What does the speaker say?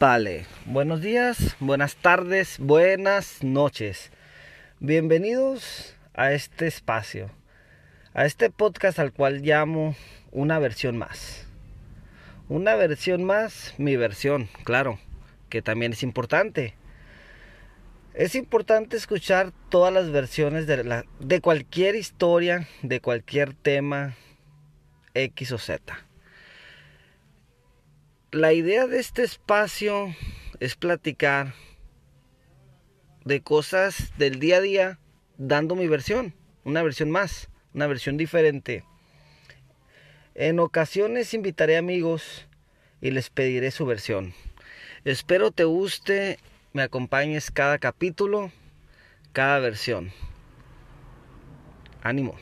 Vale, buenos días, buenas tardes, buenas noches. Bienvenidos a este espacio, a este podcast al cual llamo una versión más. Una versión más, mi versión, claro, que también es importante. Es importante escuchar todas las versiones de, la, de cualquier historia, de cualquier tema, X o Z la idea de este espacio es platicar de cosas del día a día dando mi versión, una versión más, una versión diferente. En ocasiones invitaré amigos y les pediré su versión. Espero te guste, me acompañes cada capítulo, cada versión. Ánimo.